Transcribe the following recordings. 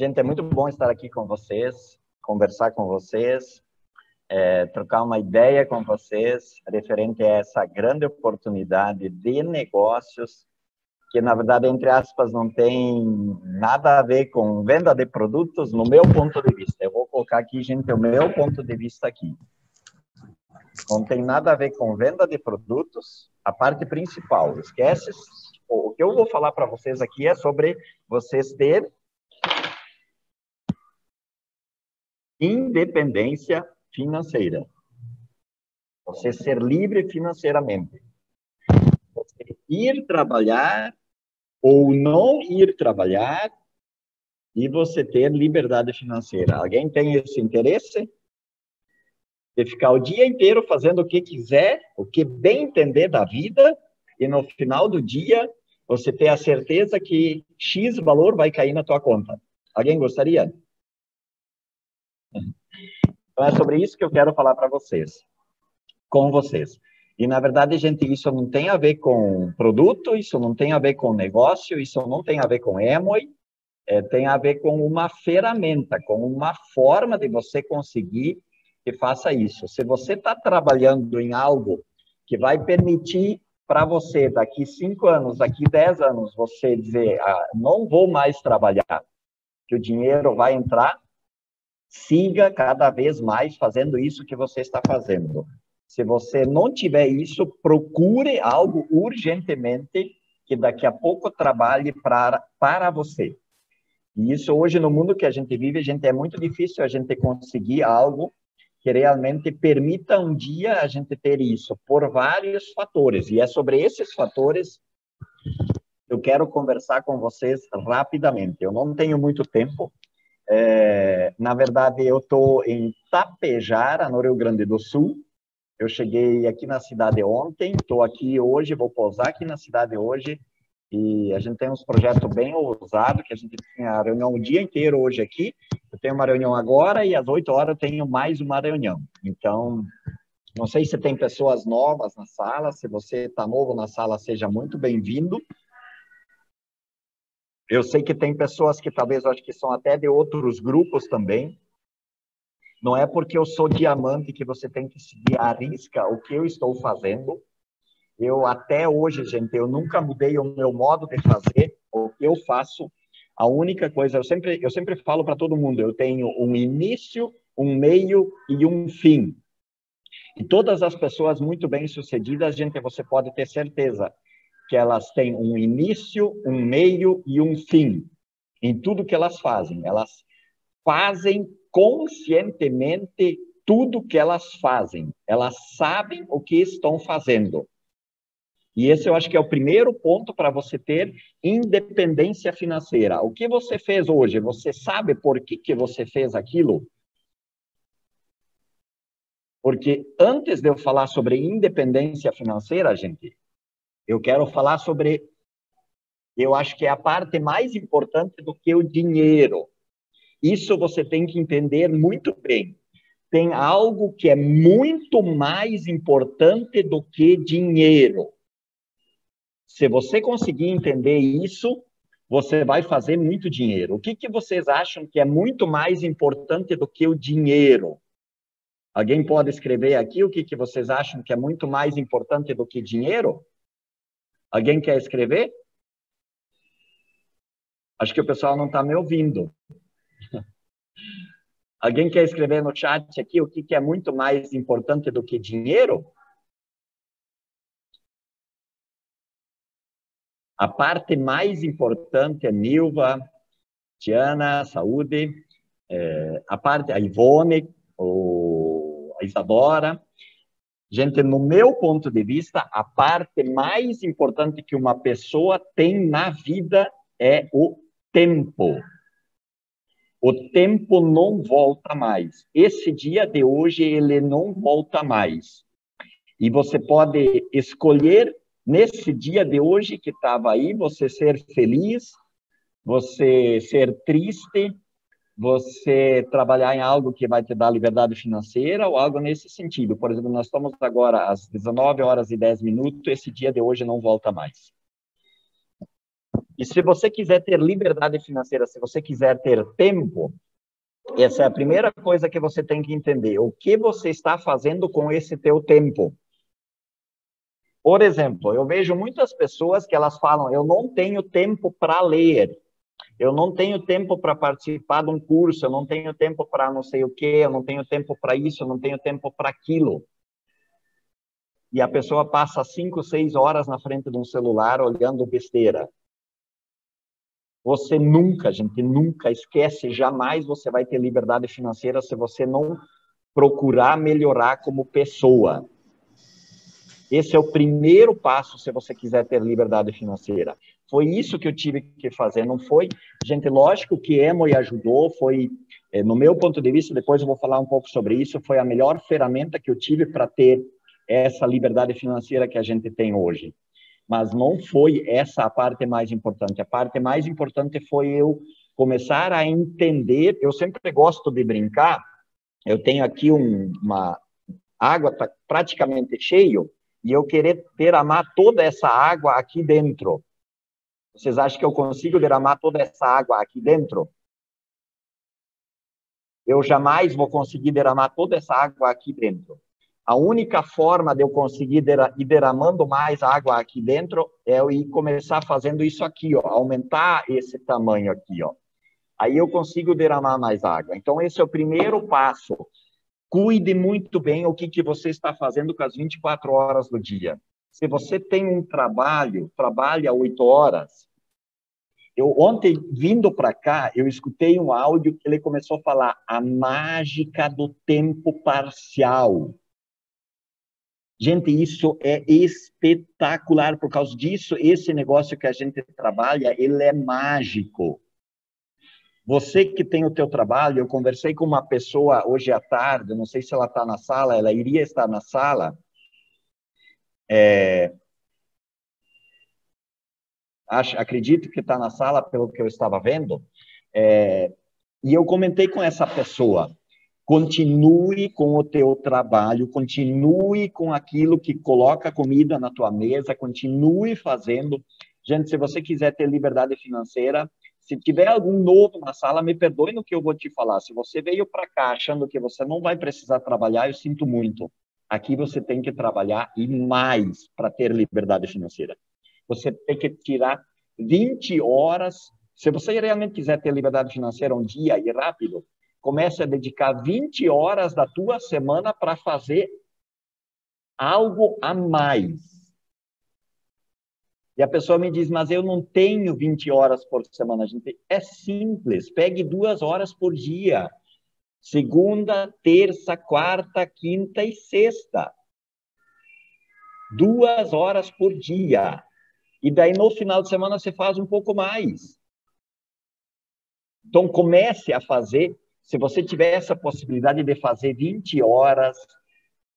Gente, é muito bom estar aqui com vocês, conversar com vocês, é, trocar uma ideia com vocês referente a essa grande oportunidade de negócios que, na verdade, entre aspas, não tem nada a ver com venda de produtos, no meu ponto de vista. Eu vou colocar aqui, gente, o meu ponto de vista aqui. Não tem nada a ver com venda de produtos, a parte principal. Esquece. O que eu vou falar para vocês aqui é sobre vocês ter independência financeira. Você ser livre financeiramente. Você ir trabalhar ou não ir trabalhar e você ter liberdade financeira. Alguém tem esse interesse? De ficar o dia inteiro fazendo o que quiser, o que bem entender da vida, e no final do dia você ter a certeza que X valor vai cair na tua conta. Alguém gostaria? Então é sobre isso que eu quero falar para vocês, com vocês. E na verdade, gente, isso não tem a ver com produto, isso não tem a ver com negócio, isso não tem a ver com Emoi, é, tem a ver com uma ferramenta, com uma forma de você conseguir que faça isso. Se você está trabalhando em algo que vai permitir para você, daqui cinco anos, daqui dez anos, você dizer, ah, não vou mais trabalhar, que o dinheiro vai entrar, siga cada vez mais fazendo isso que você está fazendo. Se você não tiver isso, procure algo urgentemente que daqui a pouco trabalhe para, para você. E isso hoje no mundo que a gente vive, a gente é muito difícil a gente conseguir algo que realmente permita um dia a gente ter isso por vários fatores. E é sobre esses fatores eu quero conversar com vocês rapidamente. Eu não tenho muito tempo, é, na verdade, eu estou em Tapejara, no Rio Grande do Sul. Eu cheguei aqui na cidade ontem, estou aqui hoje, vou pousar aqui na cidade hoje. E a gente tem uns projetos bem ousados, que a gente tem a reunião o dia inteiro hoje aqui. Eu tenho uma reunião agora e às 8 horas eu tenho mais uma reunião. Então, não sei se tem pessoas novas na sala. Se você está novo na sala, seja muito bem-vindo. Eu sei que tem pessoas que talvez acho que são até de outros grupos também. Não é porque eu sou diamante que você tem que seguir à risca o que eu estou fazendo. Eu até hoje, gente, eu nunca mudei o meu modo de fazer, o que eu faço. A única coisa, eu sempre, eu sempre falo para todo mundo, eu tenho um início, um meio e um fim. E todas as pessoas muito bem sucedidas, gente, você pode ter certeza, que elas têm um início, um meio e um fim em tudo que elas fazem. Elas fazem conscientemente tudo que elas fazem. Elas sabem o que estão fazendo. E esse eu acho que é o primeiro ponto para você ter independência financeira. O que você fez hoje? Você sabe por que, que você fez aquilo? Porque antes de eu falar sobre independência financeira, gente, eu quero falar sobre, eu acho que é a parte mais importante do que o dinheiro. Isso você tem que entender muito bem. Tem algo que é muito mais importante do que dinheiro. Se você conseguir entender isso, você vai fazer muito dinheiro. O que, que vocês acham que é muito mais importante do que o dinheiro? Alguém pode escrever aqui o que, que vocês acham que é muito mais importante do que dinheiro? Alguém quer escrever? Acho que o pessoal não está me ouvindo. Alguém quer escrever no chat aqui o que, que é muito mais importante do que dinheiro? A parte mais importante é Nilva, Tiana, saúde, é, a parte, a Ivone, o, a Isadora, Gente, no meu ponto de vista, a parte mais importante que uma pessoa tem na vida é o tempo. O tempo não volta mais. Esse dia de hoje, ele não volta mais. E você pode escolher, nesse dia de hoje que estava aí, você ser feliz, você ser triste, você trabalhar em algo que vai te dar liberdade financeira ou algo nesse sentido. Por exemplo, nós estamos agora às 19 horas e 10 minutos, esse dia de hoje não volta mais. E se você quiser ter liberdade financeira, se você quiser ter tempo, essa é a primeira coisa que você tem que entender. O que você está fazendo com esse teu tempo? Por exemplo, eu vejo muitas pessoas que elas falam: eu não tenho tempo para ler, eu não tenho tempo para participar de um curso, eu não tenho tempo para não sei o quê, eu não tenho tempo para isso, eu não tenho tempo para aquilo. E a pessoa passa cinco, seis horas na frente de um celular olhando besteira. Você nunca, gente, nunca esquece, jamais você vai ter liberdade financeira se você não procurar melhorar como pessoa. Esse é o primeiro passo se você quiser ter liberdade financeira. Foi isso que eu tive que fazer, não foi? Gente, lógico que Emoy ajudou, foi, eh, no meu ponto de vista, depois eu vou falar um pouco sobre isso, foi a melhor ferramenta que eu tive para ter essa liberdade financeira que a gente tem hoje. Mas não foi essa a parte mais importante. A parte mais importante foi eu começar a entender. Eu sempre gosto de brincar. Eu tenho aqui um, uma água tá praticamente cheio e eu querer derramar toda essa água aqui dentro. Vocês acham que eu consigo derramar toda essa água aqui dentro? Eu jamais vou conseguir derramar toda essa água aqui dentro. A única forma de eu conseguir ir derramando mais água aqui dentro é eu ir começar fazendo isso aqui, ó, aumentar esse tamanho aqui, ó. Aí eu consigo derramar mais água. Então esse é o primeiro passo Cuide muito bem o que, que você está fazendo com as 24 horas do dia. Se você tem um trabalho, trabalha oito horas. Eu ontem vindo para cá, eu escutei um áudio que ele começou a falar a mágica do tempo parcial. Gente, isso é espetacular por causa disso. Esse negócio que a gente trabalha, ele é mágico. Você que tem o teu trabalho, eu conversei com uma pessoa hoje à tarde, não sei se ela está na sala, ela iria estar na sala. É, acho, acredito que está na sala pelo que eu estava vendo. É, e eu comentei com essa pessoa, continue com o teu trabalho, continue com aquilo que coloca comida na tua mesa, continue fazendo. Gente, se você quiser ter liberdade financeira, se tiver algum novo na sala, me perdoe no que eu vou te falar. Se você veio para cá achando que você não vai precisar trabalhar, eu sinto muito. Aqui você tem que trabalhar e mais para ter liberdade financeira. Você tem que tirar 20 horas. Se você realmente quiser ter liberdade financeira um dia e rápido, comece a dedicar 20 horas da tua semana para fazer algo a mais e a pessoa me diz, mas eu não tenho 20 horas por semana. Gente, é simples, pegue duas horas por dia. Segunda, terça, quarta, quinta e sexta. Duas horas por dia. E daí no final de semana você faz um pouco mais. Então comece a fazer, se você tiver essa possibilidade de fazer 20 horas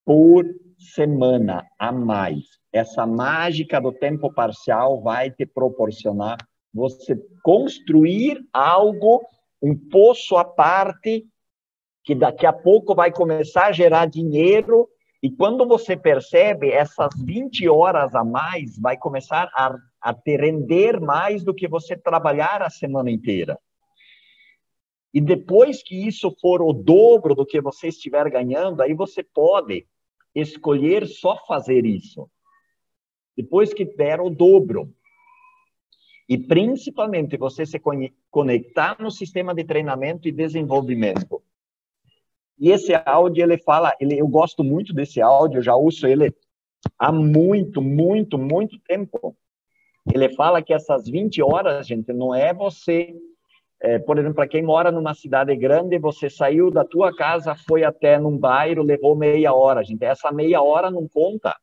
por semana a mais essa mágica do tempo parcial vai te proporcionar você construir algo, um poço à parte, que daqui a pouco vai começar a gerar dinheiro, e quando você percebe, essas 20 horas a mais vai começar a, a te render mais do que você trabalhar a semana inteira. E depois que isso for o dobro do que você estiver ganhando, aí você pode escolher só fazer isso depois que der o dobro. E principalmente você se conectar no sistema de treinamento e desenvolvimento. E esse áudio ele fala, ele, eu gosto muito desse áudio, eu já uso ele há muito, muito, muito tempo. Ele fala que essas 20 horas, gente, não é você, é, por exemplo, para quem mora numa cidade grande, você saiu da tua casa, foi até num bairro, levou meia hora, gente. Essa meia hora não conta.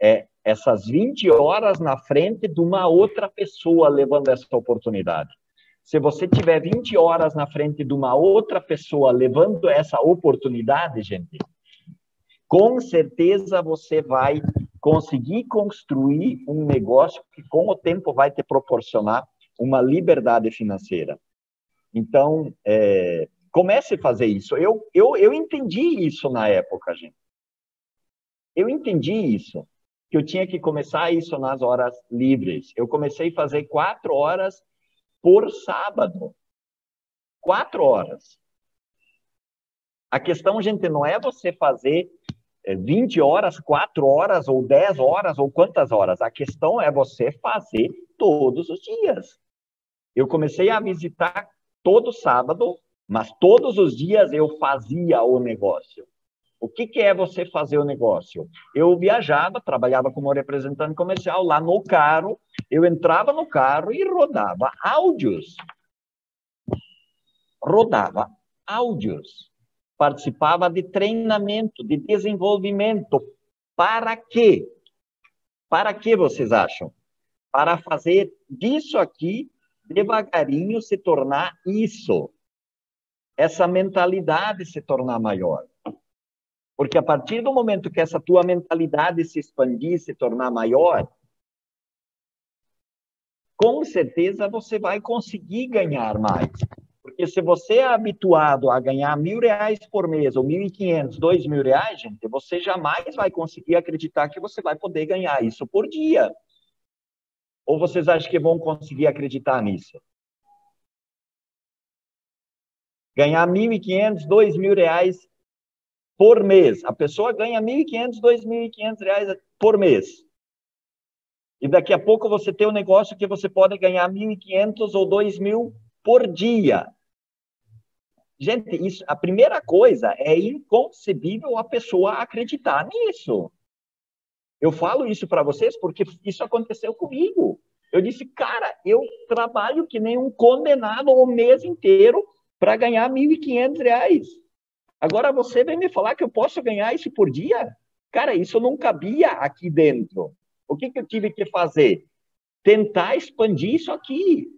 É, essas 20 horas na frente de uma outra pessoa levando essa oportunidade. Se você tiver 20 horas na frente de uma outra pessoa levando essa oportunidade, gente, com certeza você vai conseguir construir um negócio que com o tempo vai te proporcionar uma liberdade financeira. Então, é, comece a fazer isso. Eu, eu, eu entendi isso na época, gente. Eu entendi isso. que eu tinha que começar isso nas horas livres. Eu comecei a fazer quatro horas por sábado. Quatro horas. A questão, gente, não é você fazer 20 é, horas, 4 horas, ou 10 horas, ou quantas horas. A questão é você fazer todos os dias. Eu comecei a visitar todo sábado, mas todos os dias eu fazia o negócio. O que, que, é você fazer o negócio? Eu viajava, trabalhava como representante comercial lá no carro, eu entrava no carro e rodava áudios. Rodava áudios. Participava de treinamento, de desenvolvimento. Para quê? Para que vocês acham? Para fazer disso aqui, devagarinho, se tornar isso. Essa mentalidade se tornar maior. Porque a partir do momento que essa tua mentalidade se expandir, se tornar maior, com certeza você vai conseguir ganhar mais. Porque se você é habituado a ganhar mil reais por mês, ou mil e quinhentos, dois mil reais, gente, você jamais vai conseguir acreditar que você vai poder ganhar isso por dia. Ou vocês acham que vão conseguir acreditar nisso? Ganhar mil e quinhentos, dois mil reais por mês. A pessoa ganha 1.500, 2.500 reais por mês. E daqui a pouco você tem um negócio que você pode ganhar 1.500 ou 2.000 por dia. Gente, isso, a primeira coisa é inconcebível a pessoa acreditar nisso. Eu falo isso para vocês porque isso aconteceu comigo. Eu disse, cara, eu trabalho que nem um condenado o mês inteiro para ganhar 1.500 reais. Agora você vem me falar que eu posso ganhar isso por dia? Cara, isso não cabia aqui dentro. O que, que eu tive que fazer? Tentar expandir isso aqui.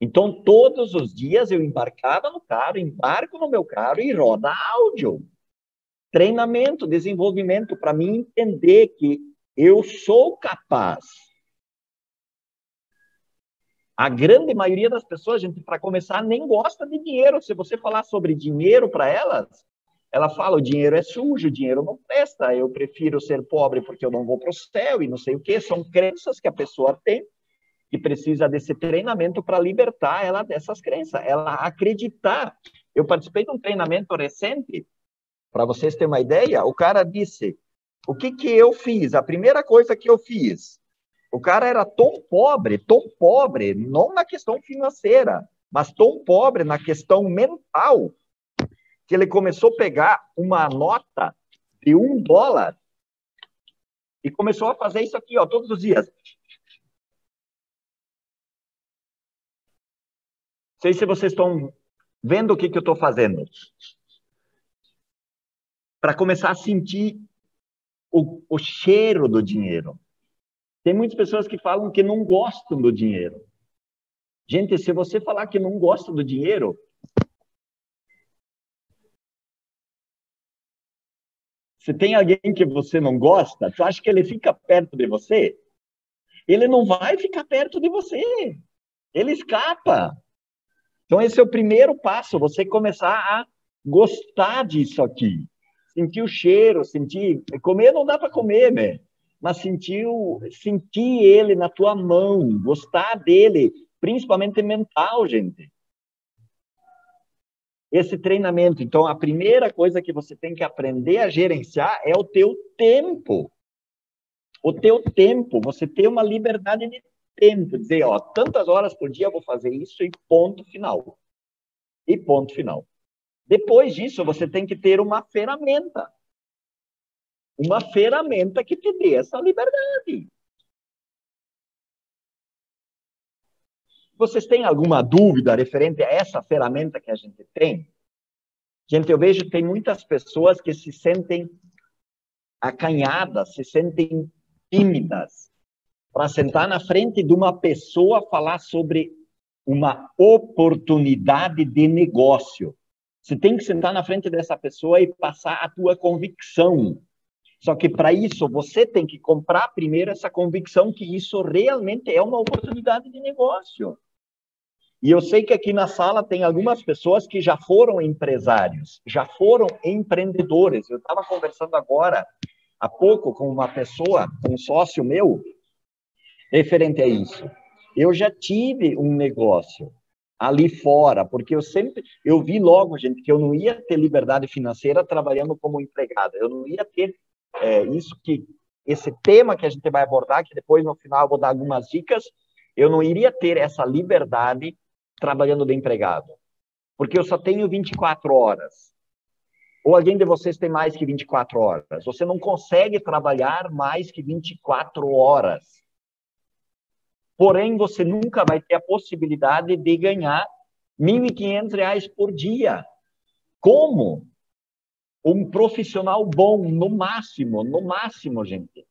Então, todos os dias eu embarcava no carro, embarco no meu carro e roda áudio. Treinamento, desenvolvimento, para mim entender que eu sou capaz a grande maioria das pessoas, gente, para começar, nem gosta de dinheiro. Se você falar sobre dinheiro para elas, ela fala: o dinheiro é sujo, o dinheiro não presta, eu prefiro ser pobre porque eu não vou para o céu e não sei o quê. São crenças que a pessoa tem e precisa desse treinamento para libertar ela dessas crenças, ela acreditar. Eu participei de um treinamento recente, para vocês terem uma ideia, o cara disse: o que, que eu fiz? A primeira coisa que eu fiz, o cara era tão pobre, tão pobre, não na questão financeira, mas tão pobre na questão mental, que ele começou a pegar uma nota de um dólar e começou a fazer isso aqui, ó, todos os dias. Sei se vocês estão vendo o que, que eu estou fazendo. Para começar a sentir o, o cheiro do dinheiro. Tem muitas pessoas que falam que não gostam do dinheiro. Gente, se você falar que não gosta do dinheiro, se tem alguém que você não gosta, tu acha que ele fica perto de você? Ele não vai ficar perto de você. Ele escapa. Então, esse é o primeiro passo, você começar a gostar disso aqui. Sentir o cheiro, sentir. Comer não dá para comer, né? Mas sentiu, sentir ele na tua mão, gostar dele, principalmente mental, gente. Esse treinamento, então, a primeira coisa que você tem que aprender a gerenciar é o teu tempo. O teu tempo, você ter uma liberdade de tempo, dizer, ó, tantas horas por dia eu vou fazer isso e ponto final. E ponto final. Depois disso, você tem que ter uma ferramenta uma ferramenta que te dê essa liberdade. Vocês têm alguma dúvida referente a essa ferramenta que a gente tem? Gente, eu vejo que tem muitas pessoas que se sentem acanhadas, se sentem tímidas para sentar na frente de uma pessoa falar sobre uma oportunidade de negócio. Você tem que sentar na frente dessa pessoa e passar a tua convicção. Só que para isso você tem que comprar primeiro essa convicção que isso realmente é uma oportunidade de negócio. E eu sei que aqui na sala tem algumas pessoas que já foram empresários, já foram empreendedores. Eu estava conversando agora há pouco com uma pessoa, um sócio meu, referente a isso. Eu já tive um negócio ali fora, porque eu sempre, eu vi logo, gente, que eu não ia ter liberdade financeira trabalhando como empregado, eu não ia ter é, isso que, esse tema que a gente vai abordar, que depois no final eu vou dar algumas dicas, eu não iria ter essa liberdade trabalhando de empregado, porque eu só tenho 24 horas. Ou alguém de vocês tem mais que 24 horas? Você não consegue trabalhar mais que 24 horas. Porém, você nunca vai ter a possibilidade de ganhar R$ 1.500 por dia. Como? Um profissional bom, no máximo, no máximo, gente,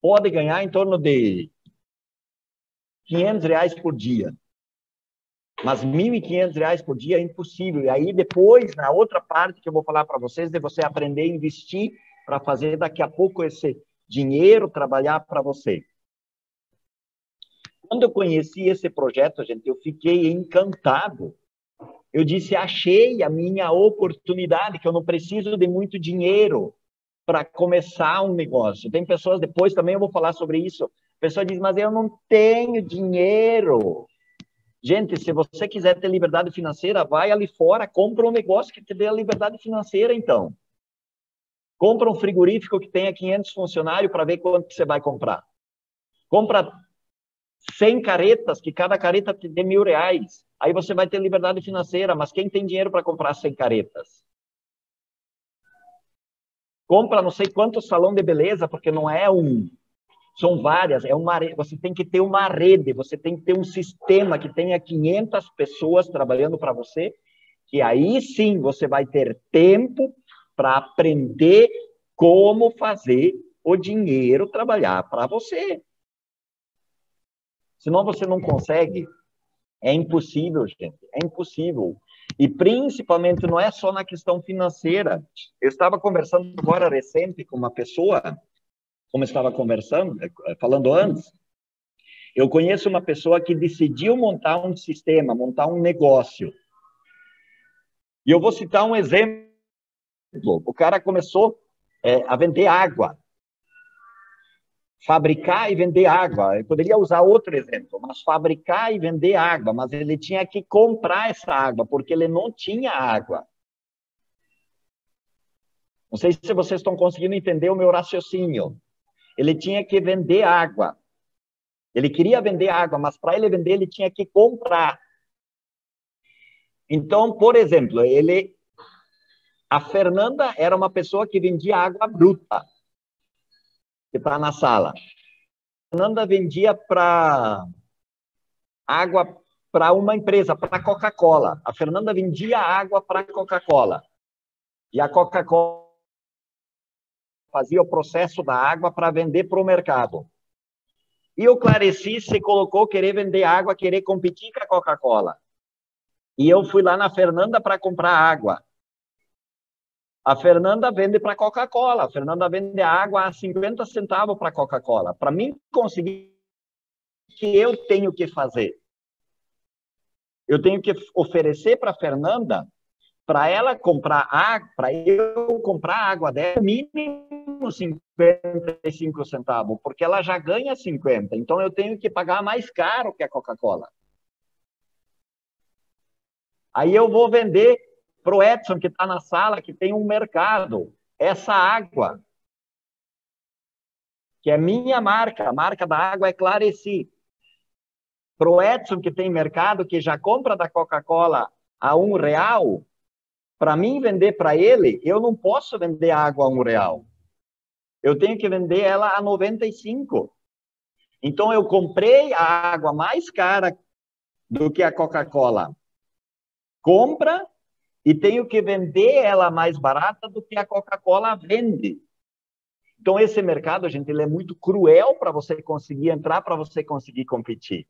pode ganhar em torno de R$ 500 por dia. Mas R$ 1.500 por dia é impossível. E aí, depois, na outra parte que eu vou falar para vocês, de você aprender a investir para fazer daqui a pouco esse dinheiro trabalhar para você. Quando eu conheci esse projeto, gente, eu fiquei encantado. Eu disse, achei a minha oportunidade, que eu não preciso de muito dinheiro para começar um negócio. Tem pessoas, depois também eu vou falar sobre isso. A pessoa diz, mas eu não tenho dinheiro. Gente, se você quiser ter liberdade financeira, vai ali fora, compra um negócio que te dê a liberdade financeira, então. Compra um frigorífico que tenha 500 funcionários para ver quanto você vai comprar. Compra 100 caretas, que cada careta te dê mil reais. Aí você vai ter liberdade financeira, mas quem tem dinheiro para comprar 100 caretas? Compra não sei quanto salão de beleza, porque não é um, são várias, é uma você tem que ter uma rede, você tem que ter um sistema que tenha 500 pessoas trabalhando para você, que aí sim você vai ter tempo para aprender como fazer o dinheiro trabalhar para você. Senão você não consegue. É impossível, gente. É impossível. E principalmente não é só na questão financeira. Eu estava conversando agora recente com uma pessoa, como estava conversando, eh, falando antes. Eu conheço uma pessoa que decidiu montar um sistema, montar um negócio. E eu vou citar um exemplo. O cara começou é, a vender água fabricar e vender água. Eu poderia usar outro exemplo, mas fabricar e vender água, mas ele tinha que comprar essa água, porque ele não tinha água. Não sei se vocês estão conseguindo entender o meu raciocínio. Ele tinha que vender água. Ele queria vender água, mas para ele vender, ele tinha que comprar. Então, por exemplo, ele a Fernanda era uma pessoa que vendia água bruta que está na sala. Fernanda vendia para água para uma empresa, para Coca-Cola. A Fernanda vendia água para Coca-Cola. E a Coca-Cola fazia o processo da água para vender para o mercado. E o Clareci se colocou querer vender água, querer competir com a Coca-Cola. E eu fui lá na Fernanda para comprar água. A Fernanda vende para Coca-Cola. A Fernanda vende água a 50 centavos para Coca-Cola. Para mim conseguir que eu tenho que fazer. Eu tenho que oferecer para Fernanda para ela comprar água, para eu comprar água dela, mínimo 55 centavos, porque ela já ganha 50. Então eu tenho que pagar mais caro que a Coca-Cola. Aí eu vou vender para o Edson, que está na sala, que tem um mercado. Essa água, que é minha marca, a marca da água é Clareci. Para o Edson, que tem mercado, que já compra da Coca-Cola a um real, para mim vender para ele, eu não posso vender água a um real. Eu tenho que vender ela a 95. Então, eu comprei a água mais cara do que a Coca-Cola. Compra e tenho que vender ela mais barata do que a Coca-Cola vende. Então, esse mercado, gente, ele é muito cruel para você conseguir entrar, para você conseguir competir.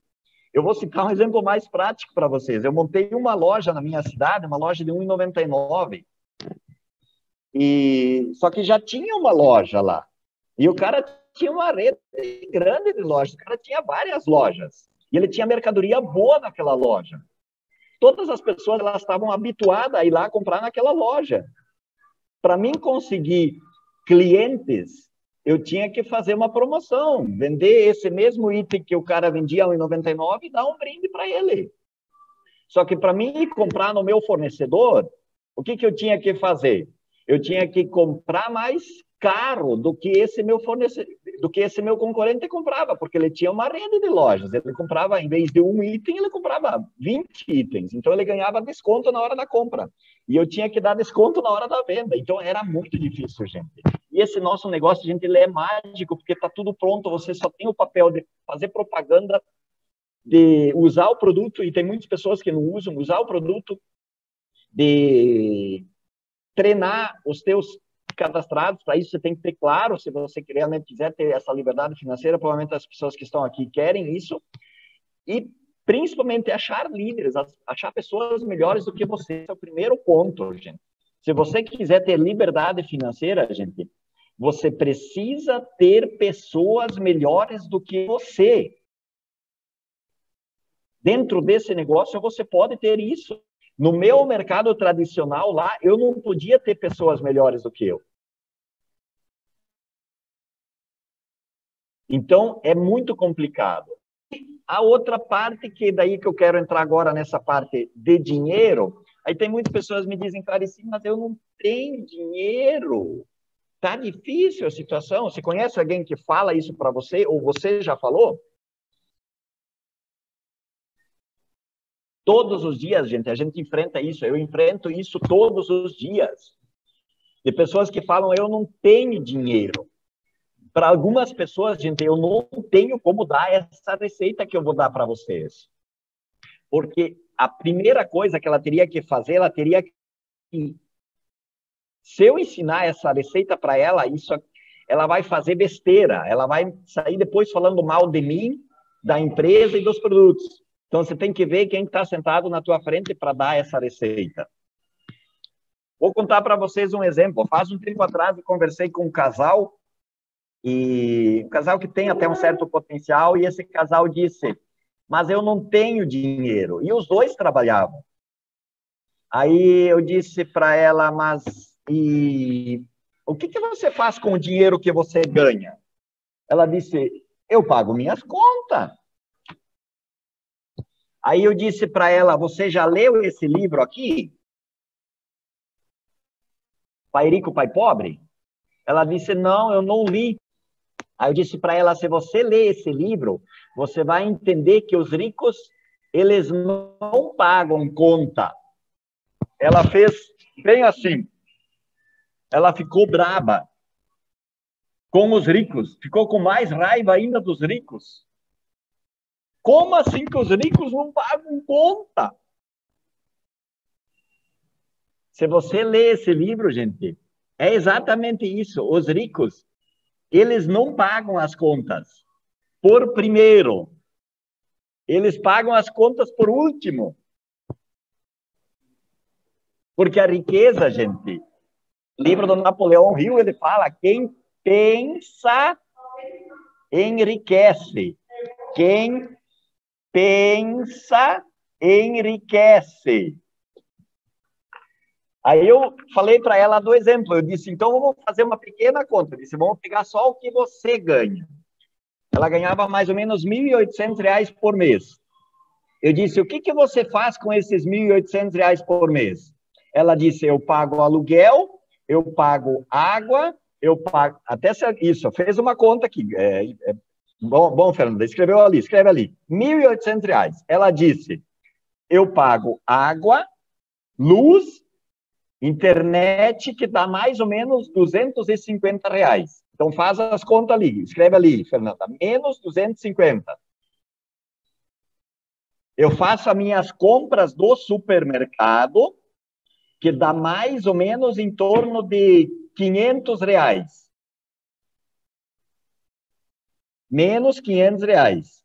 Eu vou citar um exemplo mais prático para vocês. Eu montei uma loja na minha cidade, uma loja de 1,99. E só que já tinha uma loja lá. E o cara tinha uma rede grande de lojas. O cara tinha várias lojas. E ele tinha mercadoria boa naquela loja todas as pessoas elas estavam habituadas a ir lá comprar naquela loja. Para mim conseguir clientes eu tinha que fazer uma promoção, vender esse mesmo item que o cara vendia a 1,99 e dar um brinde para ele. Só que para mim comprar no meu fornecedor, o que, que eu tinha que fazer? Eu tinha que comprar mais caro do que esse meu fornecedor, do que esse meu concorrente comprava, porque ele tinha uma rede de lojas. Ele comprava, em vez de um item, ele comprava 20 itens. Então ele ganhava desconto na hora da compra. E eu tinha que dar desconto na hora da venda. Então era muito difícil, gente. E esse nosso negócio, gente, ele é mágico, porque está tudo pronto, você só tem o papel de fazer propaganda, de usar o produto, e tem muitas pessoas que não usam, usar o produto, de treinar os teus cadastrados, para isso você tem que ter claro, se você realmente quiser ter essa liberdade financeira, provavelmente as pessoas que estão aqui querem isso, e principalmente achar líderes, achar pessoas melhores do que você, esse é o primeiro ponto, gente. Se você quiser ter liberdade financeira, gente, você precisa ter pessoas melhores do que você. Dentro desse negócio, você pode ter isso. No meu mercado tradicional lá, eu não podia ter pessoas melhores do que eu. Então, é muito complicado. A outra parte, que daí que eu quero entrar agora nessa parte de dinheiro, aí tem muitas pessoas me dizem, Clarice, mas eu não tenho dinheiro. Tá difícil a situação. Você conhece alguém que fala isso para você, ou você já falou? Todos os dias, gente, a gente enfrenta isso. Eu enfrento isso todos os dias. De pessoas que falam, eu não tenho dinheiro para algumas pessoas, gente, eu não tenho como dar essa receita que eu vou dar para vocês. Porque a primeira coisa que ela teria que fazer, ela teria que. Se eu ensinar essa receita para ela, isso, ela vai fazer besteira. Ela vai sair depois falando mal de mim, da empresa e dos produtos. Então, você tem que ver quem está sentado na tua frente para dar essa receita. Vou contar para vocês um exemplo. Faz um tempo atrás, eu conversei com um casal e um casal que tem até um certo potencial, e esse casal disse: Mas eu não tenho dinheiro. E os dois trabalhavam. Aí eu disse para ela: Mas e o que, que você faz com o dinheiro que você ganha? Ela disse: Eu pago minhas contas. Aí eu disse para ela: Você já leu esse livro aqui? Pai Rico, Pai Pobre? Ela disse: Não, eu não li. Aí eu disse para ela: se você ler esse livro, você vai entender que os ricos eles não pagam conta. Ela fez bem assim. Ela ficou braba com os ricos, ficou com mais raiva ainda dos ricos. Como assim que os ricos não pagam conta? Se você ler esse livro, gente, é exatamente isso. Os ricos, eles não pagam as contas por primeiro. Eles pagam as contas por último. Porque a riqueza, gente, livro do Napoleão Hill, ele fala: quem pensa enriquece. Quem pensa enriquece. Aí eu falei para ela do exemplo. Eu disse, então vamos fazer uma pequena conta. Eu disse, vamos pegar só o que você ganha. Ela ganhava mais ou menos R$ 1.800 por mês. Eu disse, o que, que você faz com esses R$ 1.800 por mês? Ela disse, eu pago aluguel, eu pago água, eu pago... Até isso, fez uma conta aqui. É, é... Bom, bom, Fernanda, escreveu ali, escreve ali. R$ 1.800. Ela disse, eu pago água, luz Internet que dá mais ou menos 250 reais. Então faz as contas ali, escreve ali, Fernanda, menos 250. Eu faço as minhas compras do supermercado, que dá mais ou menos em torno de 500 reais. Menos 500 reais.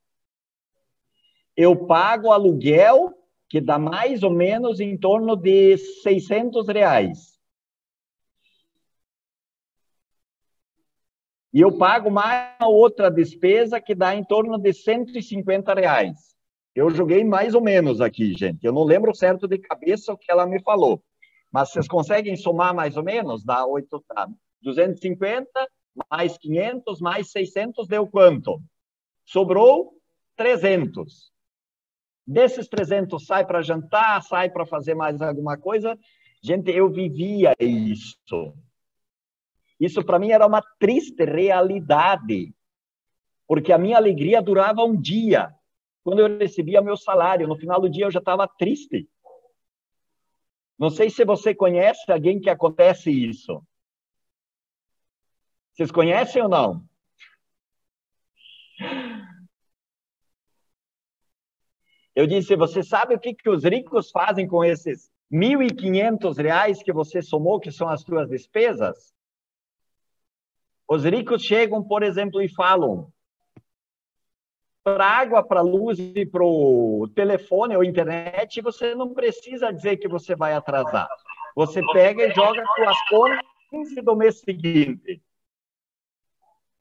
Eu pago aluguel que dá mais ou menos em torno de 600 reais. E eu pago mais outra despesa que dá em torno de 150 reais. Eu joguei mais ou menos aqui, gente. Eu não lembro certo de cabeça o que ela me falou. Mas vocês conseguem somar mais ou menos? Dá 8, tá? 250 mais 500, mais 600, deu quanto? Sobrou 300. Desses 300, sai para jantar, sai para fazer mais alguma coisa. Gente, eu vivia isso. Isso para mim era uma triste realidade, porque a minha alegria durava um dia. Quando eu recebia meu salário, no final do dia eu já estava triste. Não sei se você conhece alguém que acontece isso. Vocês conhecem ou não? Eu disse, você sabe o que, que os ricos fazem com esses 1.500 reais que você somou, que são as suas despesas? Os ricos chegam, por exemplo, e falam: para água, para luz e para o telefone ou internet, você não precisa dizer que você vai atrasar. Você pega e joga com as contas do mês seguinte.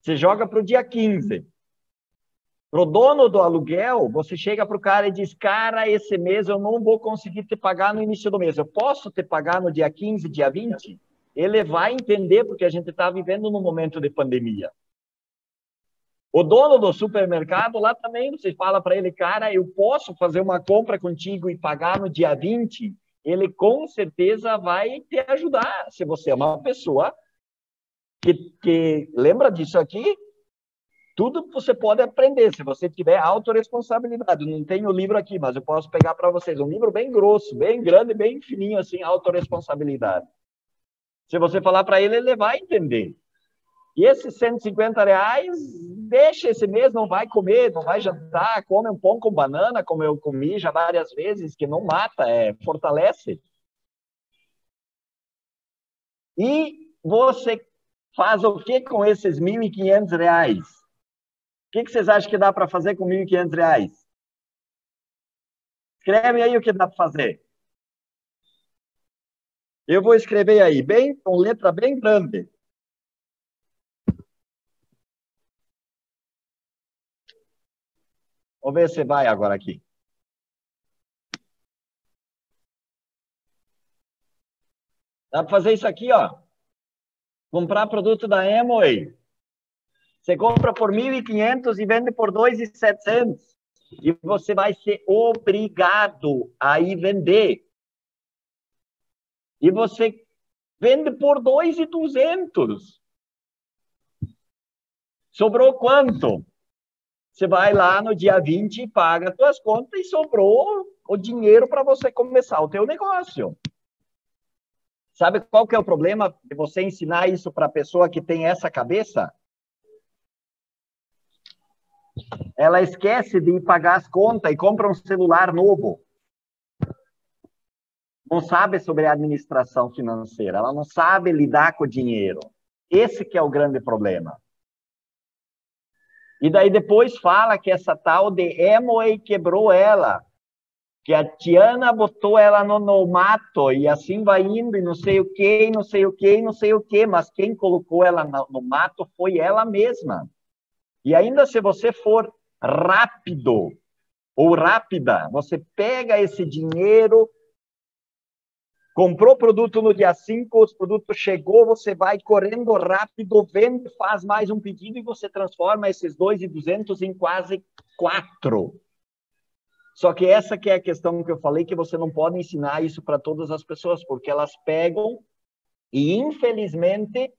Você joga para o dia 15. Para o dono do aluguel, você chega para o cara e diz: Cara, esse mês eu não vou conseguir te pagar no início do mês. Eu posso te pagar no dia 15, dia 20? Ele vai entender, porque a gente está vivendo num momento de pandemia. O dono do supermercado lá também, você fala para ele, cara, eu posso fazer uma compra contigo e pagar no dia 20? Ele com certeza vai te ajudar. Se você é uma pessoa que, que lembra disso aqui, tudo você pode aprender se você tiver autorresponsabilidade. Não tenho o livro aqui, mas eu posso pegar para vocês um livro bem grosso, bem grande, bem fininho assim, autorresponsabilidade. Se você falar para ele, ele vai entender. E esses 150 reais, deixa esse mês, não vai comer, não vai jantar, come um pão com banana, como eu comi já várias vezes, que não mata, é, fortalece. E você faz o que com esses 1.500 reais? Que, que vocês acham que dá para fazer com 1.500 reais? Escreve aí o que dá para fazer. Eu vou escrever aí, bem, com letra bem grande. Vamos ver se vai agora aqui. Dá para fazer isso aqui, ó. Comprar produto da Amway. Você compra por 1.500 e vende por 2.700. E você vai ser obrigado a ir vender. E você vende por 2.200. Sobrou quanto? Você vai lá no dia 20 e paga as suas contas e sobrou o dinheiro para você começar o teu negócio. Sabe qual que é o problema de você ensinar isso para a pessoa que tem essa cabeça? Ela esquece de pagar as contas e compra um celular novo. Não sabe sobre a administração financeira, ela não sabe lidar com o dinheiro. Esse que é o grande problema. E daí depois fala que essa tal de Emoi quebrou ela, que a Tiana botou ela no, no mato e assim vai indo e não sei o que, não sei o que, não sei o que, mas quem colocou ela no, no mato foi ela mesma. E ainda se você for rápido ou rápida, você pega esse dinheiro, comprou produto no dia 5, o produto chegou, você vai correndo rápido, vende, faz mais um pedido e você transforma esses 2.200 em quase 4. Só que essa que é a questão que eu falei, que você não pode ensinar isso para todas as pessoas, porque elas pegam e, infelizmente,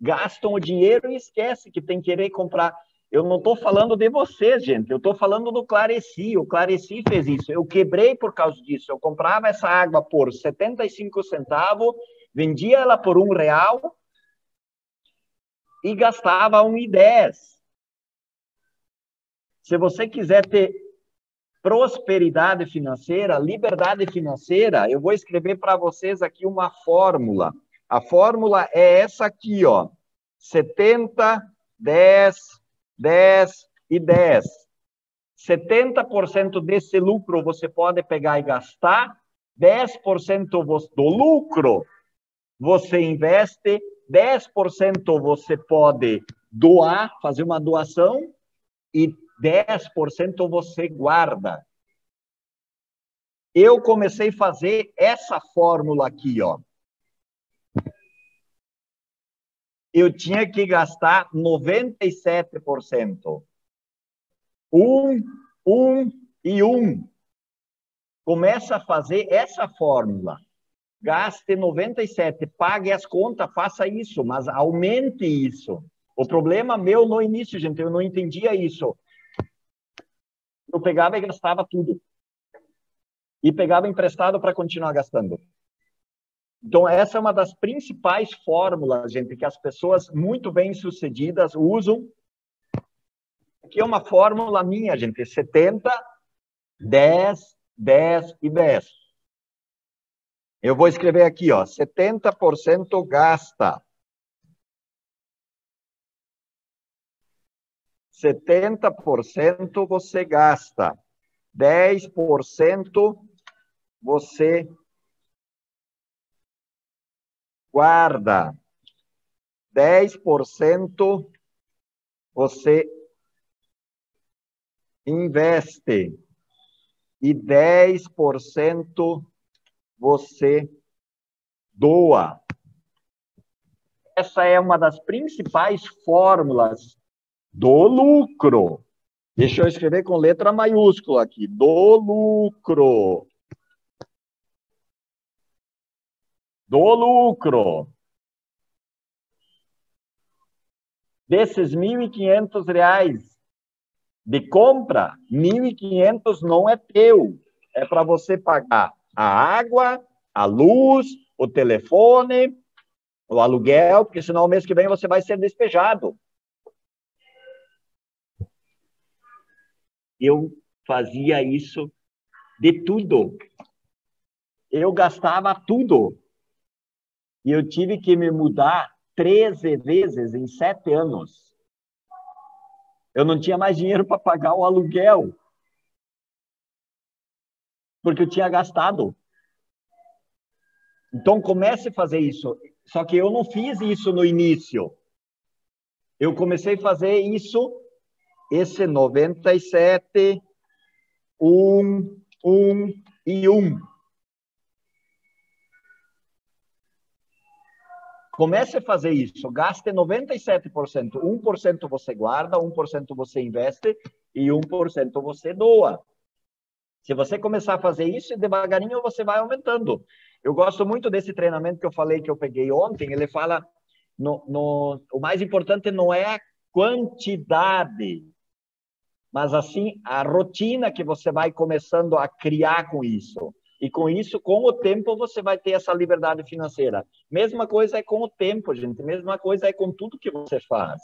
gastam o dinheiro e esquecem que tem que querer comprar eu não estou falando de vocês, gente. Eu estou falando do Clareci. O Clareci fez isso. Eu quebrei por causa disso. Eu comprava essa água por 75 centavos, vendia ela por um real e gastava um e dez. Se você quiser ter prosperidade financeira, liberdade financeira, eu vou escrever para vocês aqui uma fórmula. A fórmula é essa aqui, ó. 70, 10, 10 e 10. 70% desse lucro você pode pegar e gastar, 10% do lucro você investe, 10% você pode doar, fazer uma doação e 10% você guarda. Eu comecei a fazer essa fórmula aqui, ó. Eu tinha que gastar 97%. Um, um e um. Começa a fazer essa fórmula. Gaste 97, pague as contas, faça isso, mas aumente isso. O problema meu no início, gente, eu não entendia isso. Eu pegava e gastava tudo. E pegava emprestado para continuar gastando. Então, essa é uma das principais fórmulas, gente, que as pessoas muito bem-sucedidas usam. Que é uma fórmula minha, gente, 70, 10, 10 e 10. Eu vou escrever aqui, ó, 70% gasta. 70% você gasta. 10% você guarda. 10% você investe e 10% você doa. Essa é uma das principais fórmulas do lucro. Deixa eu escrever com letra maiúscula aqui. Do lucro. Do lucro. Desses R$ 1.500 de compra, 1.500 não é teu. É para você pagar a água, a luz, o telefone, o aluguel, porque senão o mês que vem você vai ser despejado. Eu fazia isso de tudo. Eu gastava tudo. E eu tive que me mudar 13 vezes em sete anos. Eu não tinha mais dinheiro para pagar o aluguel. Porque eu tinha gastado. Então comece a fazer isso. Só que eu não fiz isso no início. Eu comecei a fazer isso, esse 97, 1, 1 e 1. Comece a fazer isso. Gaste 97%. 1% você guarda, 1% você investe e 1% você doa. Se você começar a fazer isso, devagarinho você vai aumentando. Eu gosto muito desse treinamento que eu falei que eu peguei ontem. Ele fala: no, no, o mais importante não é a quantidade, mas assim a rotina que você vai começando a criar com isso. E com isso, com o tempo, você vai ter essa liberdade financeira. Mesma coisa é com o tempo, gente. Mesma coisa é com tudo que você faz.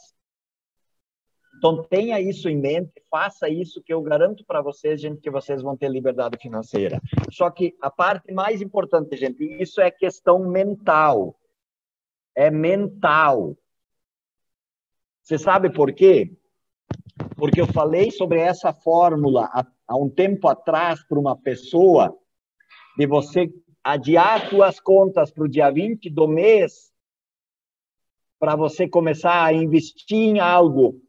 Então, tenha isso em mente, faça isso, que eu garanto para vocês, gente, que vocês vão ter liberdade financeira. Só que a parte mais importante, gente, isso é questão mental. É mental. Você sabe por quê? Porque eu falei sobre essa fórmula há, um tempo atrás para uma pessoa de você adiar suas contas para o dia 20 do mês para você começar a investir em algo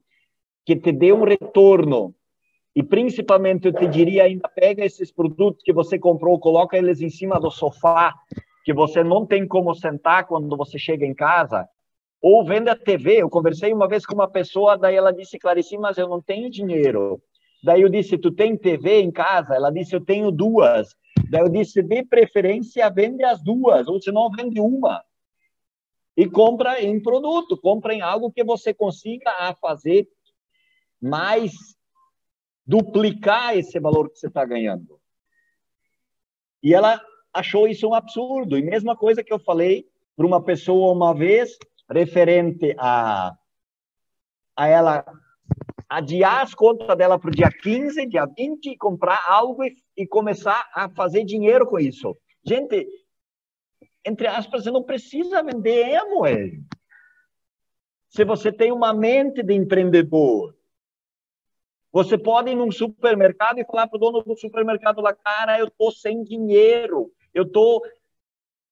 que te dê um retorno. E principalmente eu te diria ainda pega esses produtos que você comprou, coloca eles em cima do sofá, que você não tem como sentar quando você chega em casa, ou vende a TV. Eu conversei uma vez com uma pessoa, daí ela disse, Clarice, mas eu não tenho dinheiro. Daí eu disse, tu tem TV em casa? Ela disse, eu tenho duas. Daí eu disse, de preferência, vende as duas, ou se não, vende uma. E compra em produto, compra em algo que você consiga fazer mais, duplicar esse valor que você está ganhando. E ela achou isso um absurdo. E mesma coisa que eu falei para uma pessoa uma vez, referente a, a ela adiar as contas dela para o dia 15, dia 20, e comprar algo e, e, começar a fazer dinheiro com isso. Gente, entre aspas, você não precisa vender Amway. Se você tem uma mente de empreendedor, você pode ir num supermercado e falar para o dono do supermercado lá, cara, eu tô sem dinheiro, eu tô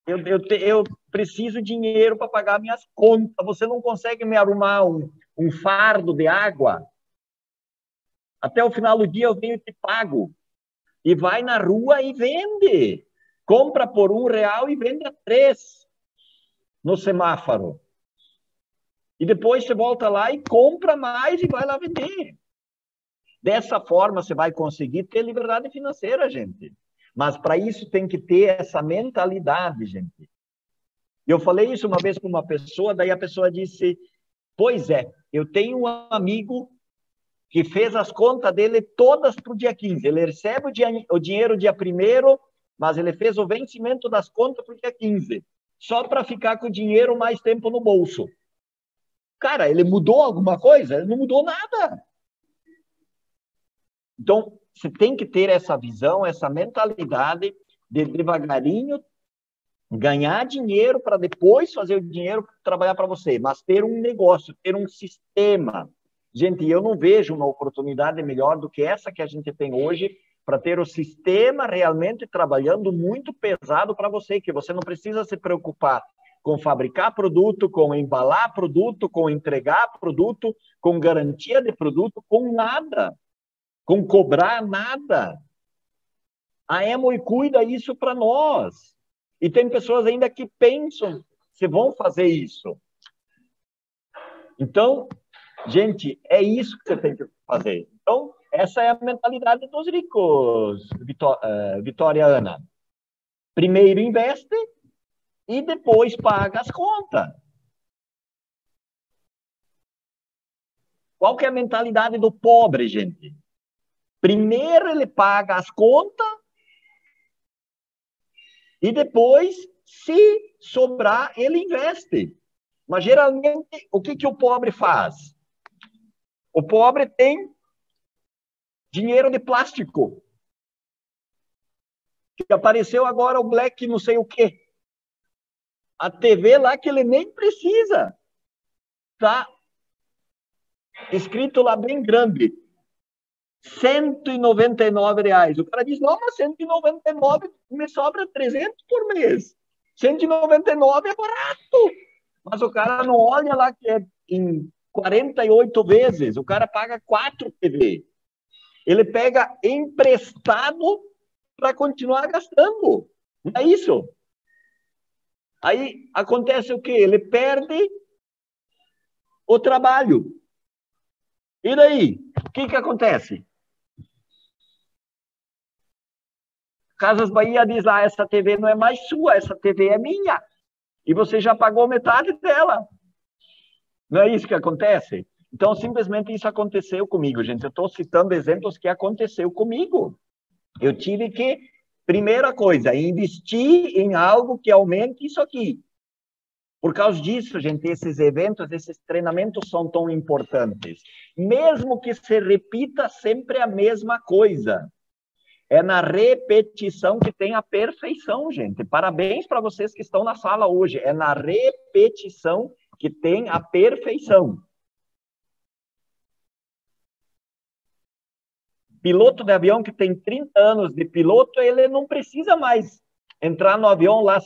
eu, eu, eu preciso de dinheiro para pagar minhas contas. Você não consegue me arrumar um, um fardo de água? Até o final do dia eu venho e te pago. E vai na rua e vende. Compra por um real e vende a três no semáforo. E depois você volta lá e compra mais e vai lá vender. Dessa forma, você vai conseguir ter liberdade financeira, gente. Mas para isso tem que ter essa mentalidade, gente. Eu falei isso uma vez com uma pessoa, daí a pessoa disse: Pois é, eu tenho um amigo que fez as contas dele todas para o dia 15. Ele recebe o, dia, o dinheiro dia 1 mas ele fez o vencimento das contas para o dia 15, só para ficar com o dinheiro mais tempo no bolso. Cara, ele mudou alguma coisa? Ele não mudou nada. Então, você tem que ter essa visão, essa mentalidade de devagarinho ganhar dinheiro para depois fazer o dinheiro trabalhar para você, mas ter um negócio, ter um sistema. Gente, eu não vejo uma oportunidade melhor do que essa que a gente tem hoje para ter o sistema realmente trabalhando muito pesado para você, que você não precisa se preocupar com fabricar produto, com embalar produto, com entregar produto, com garantia de produto, com nada, com cobrar nada. A Emoi cuida isso para nós. E tem pessoas ainda que pensam se vão fazer isso. Então, gente, é isso que você tem que fazer. Então, essa é a mentalidade dos ricos, eh, Vitória Ana. Primeiro investe e depois paga as contas. Qual que é a mentalidade do pobre, gente? Primeiro ele paga as contas e depois, se sobrar, ele investe. Mas geralmente, o que, que o pobre faz? O pobre tem dinheiro de plástico. Que apareceu agora o Black não sei o quê. A TV lá que ele nem precisa. Tá escrito lá bem grande. 199 reais. O cara diz, não, mas 199 me sobra 300 por mês. 199 é barato. Mas o cara não olha lá que é em 48 vezes. O cara paga 4 TV. Ele pega emprestado para continuar gastando. É isso? Aí acontece o quê? Ele perde o trabalho. E daí? O que, que acontece? Casas Bahia diz lá, essa TV não é mais sua, essa TV é minha. E você já pagou metade dela. Não é isso que acontece? Então, simplesmente isso aconteceu comigo, gente. Eu estou citando exemplos que aconteceu comigo. Eu tive que, primeira coisa, investir em algo que aumente isso aqui. Por causa disso, gente, esses eventos, esses treinamentos são tão importantes. Mesmo que se repita sempre a mesma coisa. É na repetição que tem a perfeição, gente. Parabéns para vocês que estão na sala hoje. É na repetição que tem a perfeição. Piloto de avião que tem 30 anos de piloto, ele não precisa mais entrar no avião lá,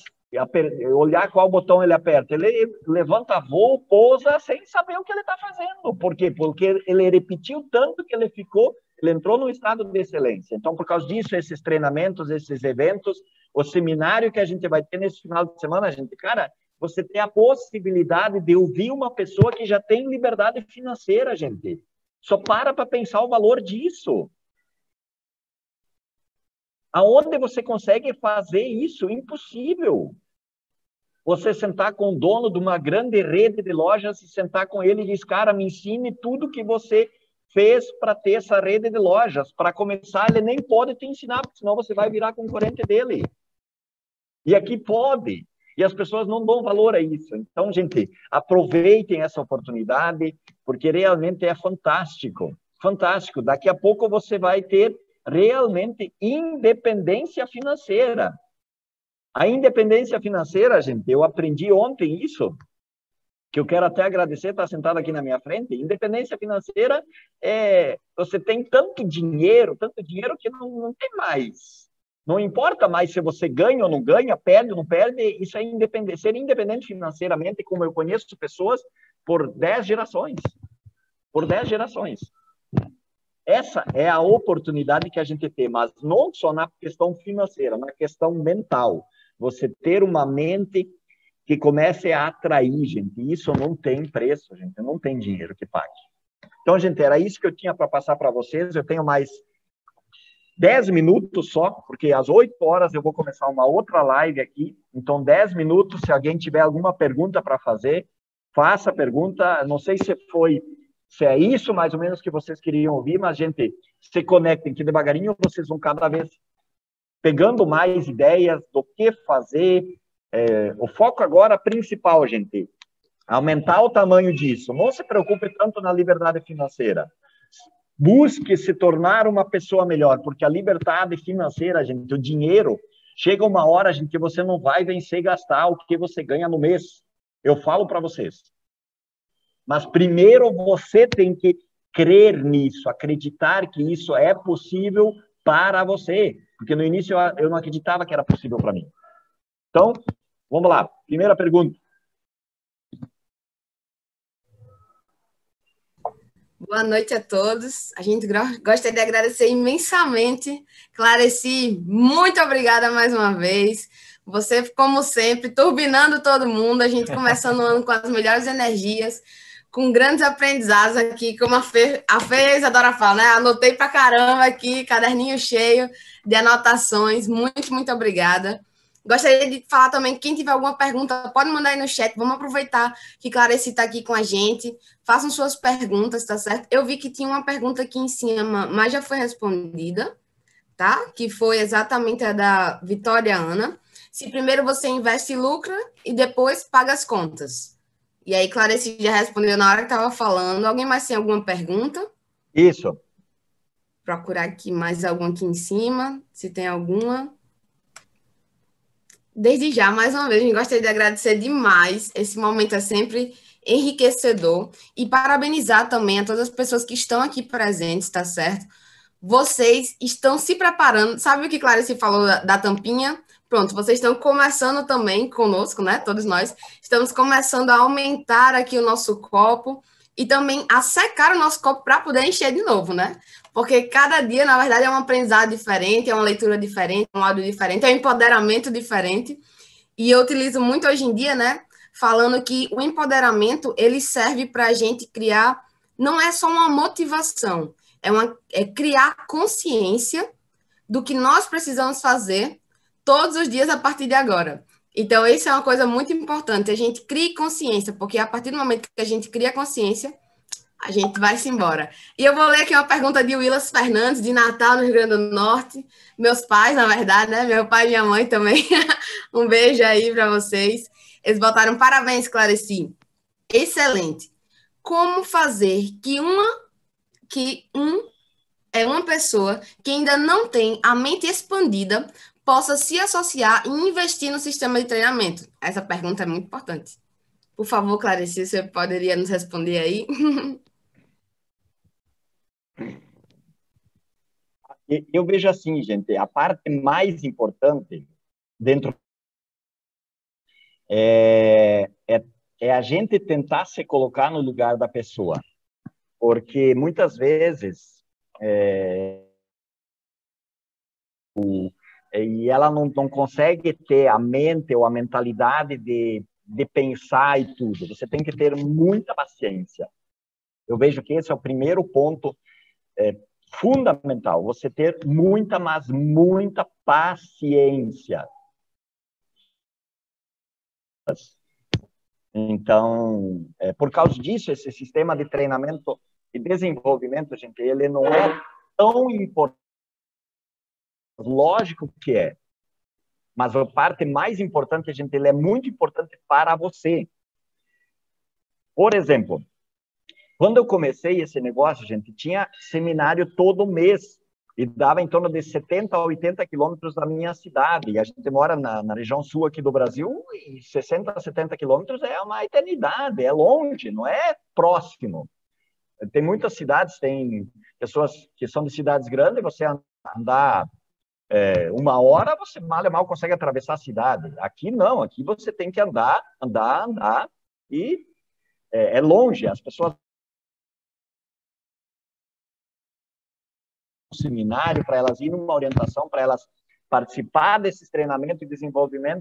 olhar qual botão ele aperta. Ele levanta voo, pousa sem saber o que ele está fazendo. Por quê? Porque ele repetiu tanto que ele ficou ele entrou no estado de excelência. Então, por causa disso, esses treinamentos, esses eventos, o seminário que a gente vai ter nesse final de semana, a gente, cara, você tem a possibilidade de ouvir uma pessoa que já tem liberdade financeira, gente. Só para para pensar o valor disso. Aonde você consegue fazer isso? Impossível. Você sentar com o dono de uma grande rede de lojas e sentar com ele e diz, cara, me ensine tudo que você fez para ter essa rede de lojas. Para começar, ele nem pode te ensinar, porque senão você vai virar concorrente dele. E aqui pode. E as pessoas não dão valor a isso. Então, gente, aproveitem essa oportunidade, porque realmente é fantástico. Fantástico. Daqui a pouco você vai ter realmente independência financeira. A independência financeira, gente, eu aprendi ontem isso que eu quero até agradecer, está sentado aqui na minha frente. Independência financeira é você tem tanto dinheiro, tanto dinheiro que não, não tem mais. Não importa mais se você ganha ou não ganha, perde ou não perde, isso é independente. Ser independente financeiramente, como eu conheço pessoas por 10 gerações. Por 10 gerações. Essa é a oportunidade que a gente tem, mas não só na questão financeira, na questão mental. Você ter uma mente que comece a atrair, gente. Isso não tem preço, gente. Não tem dinheiro que pague. Então, gente, era isso que eu tinha para passar para vocês. Eu tenho mais 10 minutos só, porque às 8 horas eu vou começar uma outra live aqui. Então, 10 minutos. Se alguém tiver alguma pergunta para fazer, faça a pergunta. Não sei se foi, se é isso mais ou menos que vocês queriam ouvir, mas, gente, se conectem, que devagarinho vocês vão cada vez pegando mais ideias do que fazer. É, o foco agora principal, gente, aumentar o tamanho disso. Não se preocupe tanto na liberdade financeira. Busque se tornar uma pessoa melhor, porque a liberdade financeira, gente, o dinheiro, chega uma hora, gente, que você não vai vencer gastar o que você ganha no mês. Eu falo para vocês. Mas primeiro você tem que crer nisso, acreditar que isso é possível para você. Porque no início eu não acreditava que era possível para mim. Então, vamos lá. Primeira pergunta. Boa noite a todos. A gente gostaria de agradecer imensamente. Clareci, muito obrigada mais uma vez. Você, como sempre, turbinando todo mundo. A gente começando o ano com as melhores energias, com grandes aprendizados aqui, como a Fê, a Fê Isadora fala, né? Anotei pra caramba aqui, caderninho cheio de anotações. Muito, muito obrigada. Gostaria de falar também, quem tiver alguma pergunta, pode mandar aí no chat. Vamos aproveitar que Clarice está aqui com a gente. Façam suas perguntas, tá certo? Eu vi que tinha uma pergunta aqui em cima, mas já foi respondida, tá? Que foi exatamente a da Vitória Ana. Se primeiro você investe e lucra e depois paga as contas. E aí, Clarice já respondeu na hora que estava falando. Alguém mais tem alguma pergunta? Isso. Procurar aqui mais alguma aqui em cima, se tem alguma. Desde já, mais uma vez, gostaria de agradecer demais. Esse momento é sempre enriquecedor e parabenizar também a todas as pessoas que estão aqui presentes, tá certo? Vocês estão se preparando. Sabe o que Clarice falou da, da tampinha? Pronto, vocês estão começando também conosco, né? Todos nós estamos começando a aumentar aqui o nosso copo e também a secar o nosso copo para poder encher de novo, né? Porque cada dia, na verdade, é um aprendizado diferente, é uma leitura diferente, um áudio diferente, é um empoderamento diferente. E eu utilizo muito hoje em dia, né? Falando que o empoderamento ele serve para a gente criar, não é só uma motivação, é, uma, é criar consciência do que nós precisamos fazer todos os dias a partir de agora. Então, isso é uma coisa muito importante. A gente cria consciência, porque a partir do momento que a gente cria consciência, a gente vai-se embora. E eu vou ler aqui uma pergunta de Willas Fernandes, de Natal, no Rio Grande do Norte. Meus pais, na verdade, né? Meu pai e minha mãe também. um beijo aí para vocês. Eles botaram parabéns, Clareci. Excelente. Como fazer que uma que um é uma pessoa que ainda não tem a mente expandida possa se associar e investir no sistema de treinamento? Essa pergunta é muito importante. Por favor, Clarice, você poderia nos responder aí? Eu vejo assim, gente, a parte mais importante dentro é, é, é a gente tentar se colocar no lugar da pessoa, porque muitas vezes é, o, e ela não, não consegue ter a mente ou a mentalidade de, de pensar e tudo. Você tem que ter muita paciência. Eu vejo que esse é o primeiro ponto é, fundamental. Você ter muita, mas muita paciência. Então, é, por causa disso, esse sistema de treinamento e desenvolvimento, gente, ele não é tão importante Lógico que é. Mas a parte mais importante, gente, ele é muito importante para você. Por exemplo, quando eu comecei esse negócio, gente, tinha seminário todo mês e dava em torno de 70 a 80 quilômetros da minha cidade. E a gente mora na, na, região sul aqui do Brasil e 60 a 70 quilômetros é uma eternidade, é longe, não é próximo. Tem muitas cidades, tem pessoas que são de cidades grandes, você andar é, uma hora você mal e mal consegue atravessar a cidade. Aqui não, aqui você tem que andar, andar, andar e é, é longe. As pessoas seminário para elas ir numa orientação, para elas participar desses treinamentos e desenvolvimento